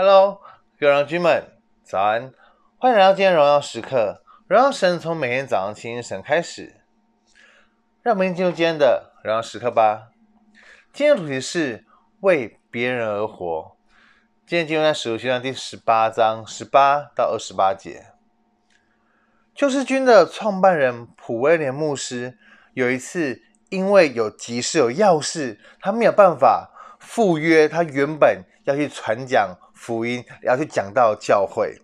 Hello，各位荣耀君们，早安！欢迎来到今天荣耀时刻，荣耀神从每天早上清晨开始。让我们进入今天的荣耀时刻吧。今天的主题是为别人而活。今天进入在使徒行传第十八章十八到二十八节。救世军的创办人普威廉牧师有一次因为有急事有要事，他没有办法赴约他原本要去传讲福音，要去讲到教会，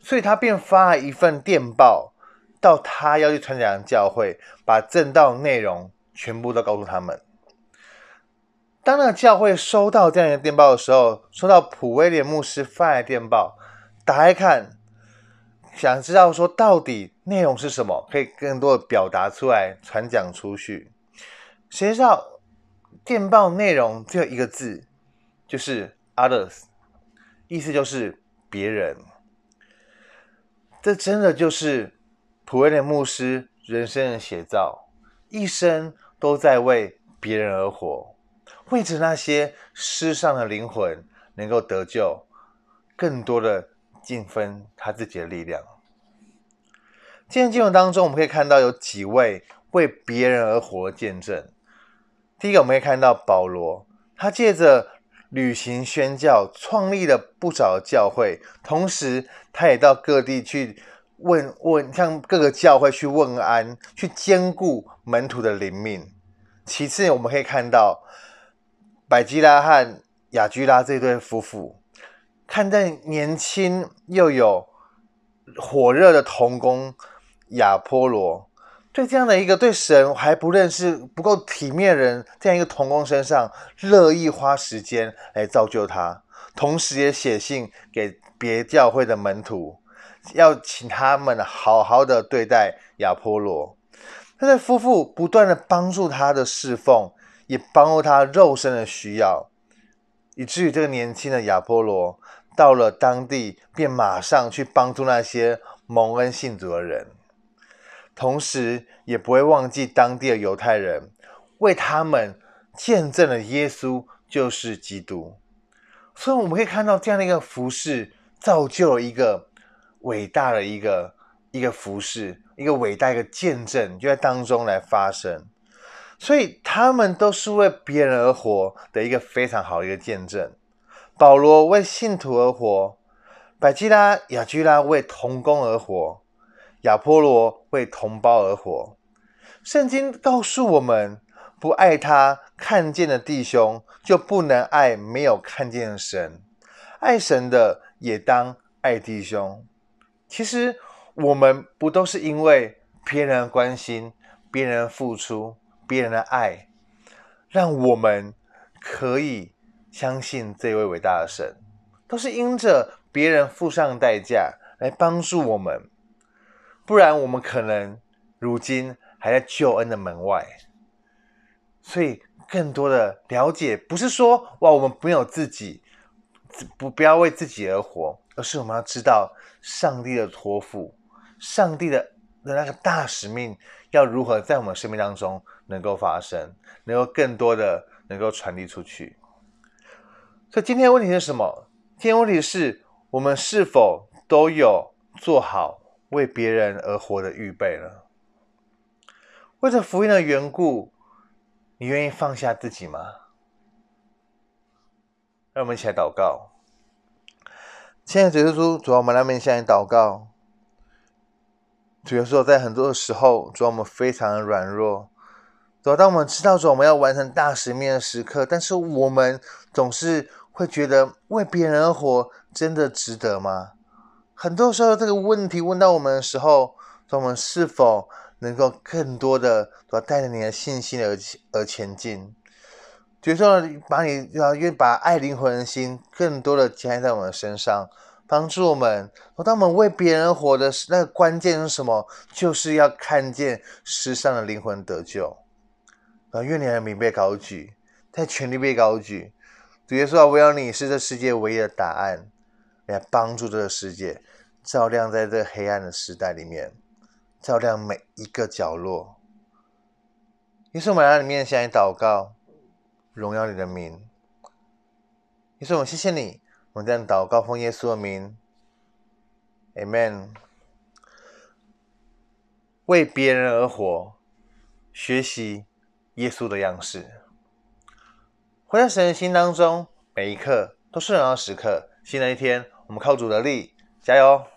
所以他便发了一份电报。到他要去传讲教会，把正道内容全部都告诉他们。当那个教会收到这样一个电报的时候，收到普威廉牧师发来电报，打开看，想知道说到底内容是什么，可以更多的表达出来，传讲出去。谁知道电报内容只有一个字，就是 others，意思就是别人。这真的就是。普威廉牧师人生的写照，一生都在为别人而活，为着那些失丧的灵魂能够得救，更多的尽分他自己的力量。今天经文当中，我们可以看到有几位为别人而活的见证。第一个，我们可以看到保罗，他借着旅行宣教，创立了不少教会，同时他也到各地去。问问，向各个教会去问安，去兼顾门徒的灵命。其次，我们可以看到百基拉和亚居拉这对夫妇，看在年轻又有火热的同工亚波罗，对这样的一个对神还不认识、不够体面的人，这样一个同工身上，乐意花时间来造就他，同时也写信给别教会的门徒。要请他们好好的对待亚波罗，他的夫妇不断的帮助他的侍奉，也帮助他肉身的需要，以至于这个年轻的亚波罗到了当地，便马上去帮助那些蒙恩信主的人，同时也不会忘记当地的犹太人，为他们见证了耶稣就是基督。所以我们可以看到这样的一个服饰，造就了一个。伟大的一个一个服饰，一个伟大一个见证就在当中来发生，所以他们都是为别人而活的一个非常好的一个见证。保罗为信徒而活，百基拉、亚居拉为同工而活，亚波罗为同胞而活。圣经告诉我们，不爱他看见的弟兄，就不能爱没有看见的神。爱神的也当爱弟兄。其实我们不都是因为别人的关心、别人的付出、别人的爱，让我们可以相信这位伟大的神，都是因着别人付上代价来帮助我们，不然我们可能如今还在救恩的门外。所以，更多的了解不是说哇，我们没有自己，不不要为自己而活。而是我们要知道上帝的托付，上帝的的那个大使命要如何在我们生命当中能够发生，能够更多的能够传递出去。所以今天的问题是什么？今天问题是我们是否都有做好为别人而活的预备呢？为着福音的缘故，你愿意放下自己吗？让我们一起来祷告。亲爱的主耶稣，主啊，我们来面向你祷告。主耶稣，在很多的时候，主啊，我们非常的软弱。主啊，当我们知道说我们要完成大使命的时刻，但是我们总是会觉得为别人而活，真的值得吗？很多时候，这个问题问到我们的时候，说我们是否能够更多的，主啊，带着你的信心而而前进？比如说把你要愿把爱灵魂的心更多的加在我们身上，帮助我们。当我们为别人活的那个关键是什么？就是要看见世上的灵魂得救。啊，愿你的名被高举，在全力被高举。主耶稣啊，唯有你是这世界唯一的答案，来帮助这个世界照亮在这黑暗的时代里面，照亮每一个角落。耶稣，我们来到你面前祷告。荣耀你的名，耶稣，我谢谢你我们这样祷告奉耶稣的名，Amen。为别人而活，学习耶稣的样式，活在神的心当中，每一刻都是荣耀时刻。新的一天，我们靠主的力，加油！